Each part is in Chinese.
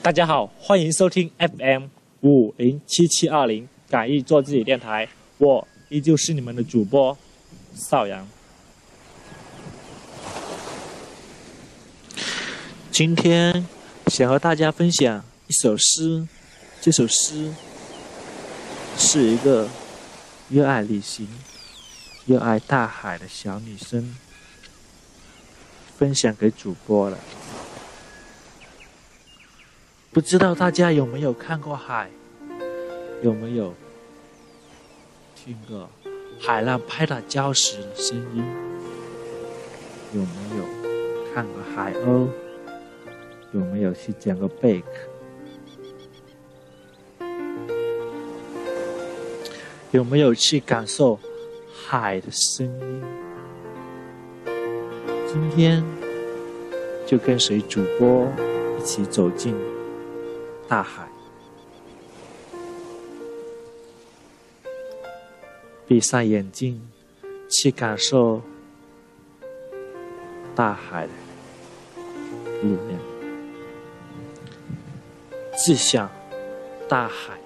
大家好，欢迎收听 FM 五零七七二零，敢于做自己电台，我依旧是你们的主播邵阳。今天想和大家分享一首诗，这首诗是一个热爱旅行、热爱大海的小女生分享给主播了。不知道大家有没有看过海？有没有听过海浪拍打礁石的声音？有没有看过海鸥？有没有去捡过贝壳？有没有去感受海的声音？今天就跟随主播一起走进。大海，闭上眼睛，去感受大海的力量，志向大海。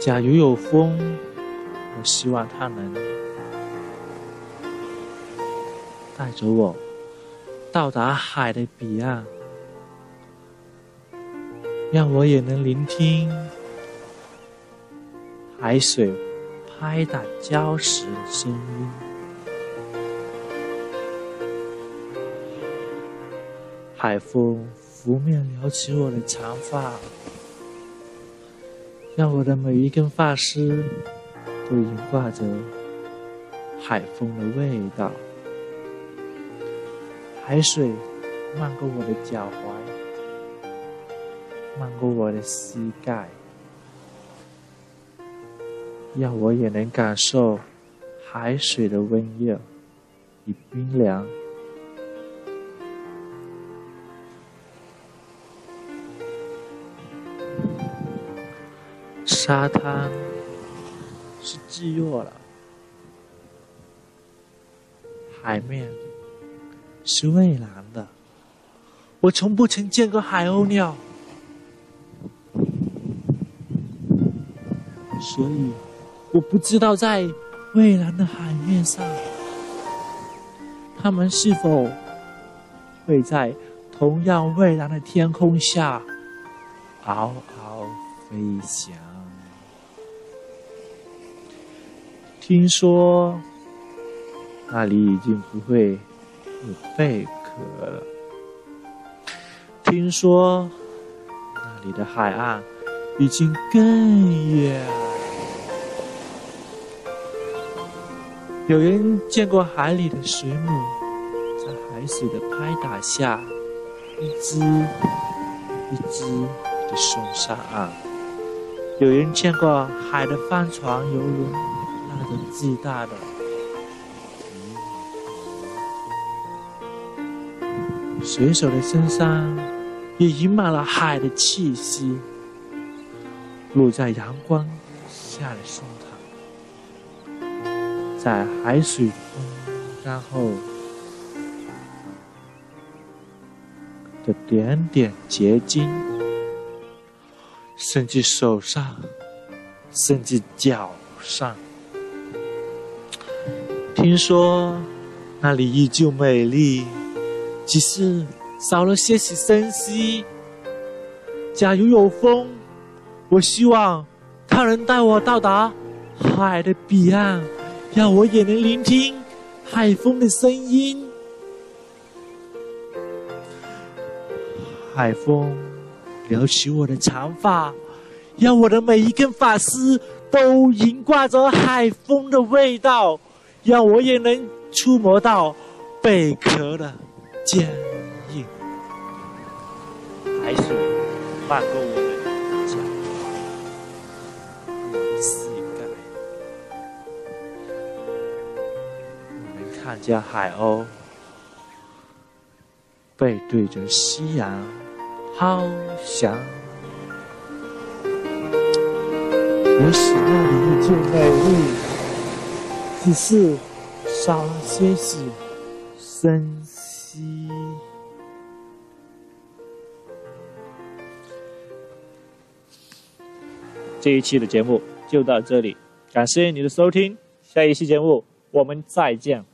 假如有风，我希望它能。带着我到达海的彼岸，让我也能聆听海水拍打礁石的声音，海风拂面撩起我的长发，让我的每一根发丝都萦挂着海风的味道。海水漫过我的脚踝，漫过我的膝盖，让我也能感受海水的温热与冰凉。沙滩是炙热了，海面。是蔚蓝的，我从不曾见过海鸥鸟，所以我不知道在蔚蓝的海面上，它们是否会在同样蔚蓝的天空下嗷嗷飞翔。听说那里已经不会。有贝壳了。听说那里的海岸已经更远。有人见过海里的水母在海水的拍打下，一只一只的送上岸。有人见过海的帆船、游轮，那种巨大的。水手的身上也盈满了海的气息，露在阳光下的胸膛，在海水风干后的点点结晶，甚至手上，甚至脚上，听说那里依旧美丽。只是少了些许生息。假如有风，我希望它能带我到达海的彼岸，让我也能聆听海风的声音。海风撩起我的长发，让我的每一根发丝都萦挂着海风的味道，让我也能触摸到贝壳的。坚硬，海水漫过我的脚我的膝盖，我看见海鸥背对着夕阳翱翔。也许那里依旧美丽，只是少了些许生息。这一期的节目就到这里，感谢你的收听，下一期节目我们再见。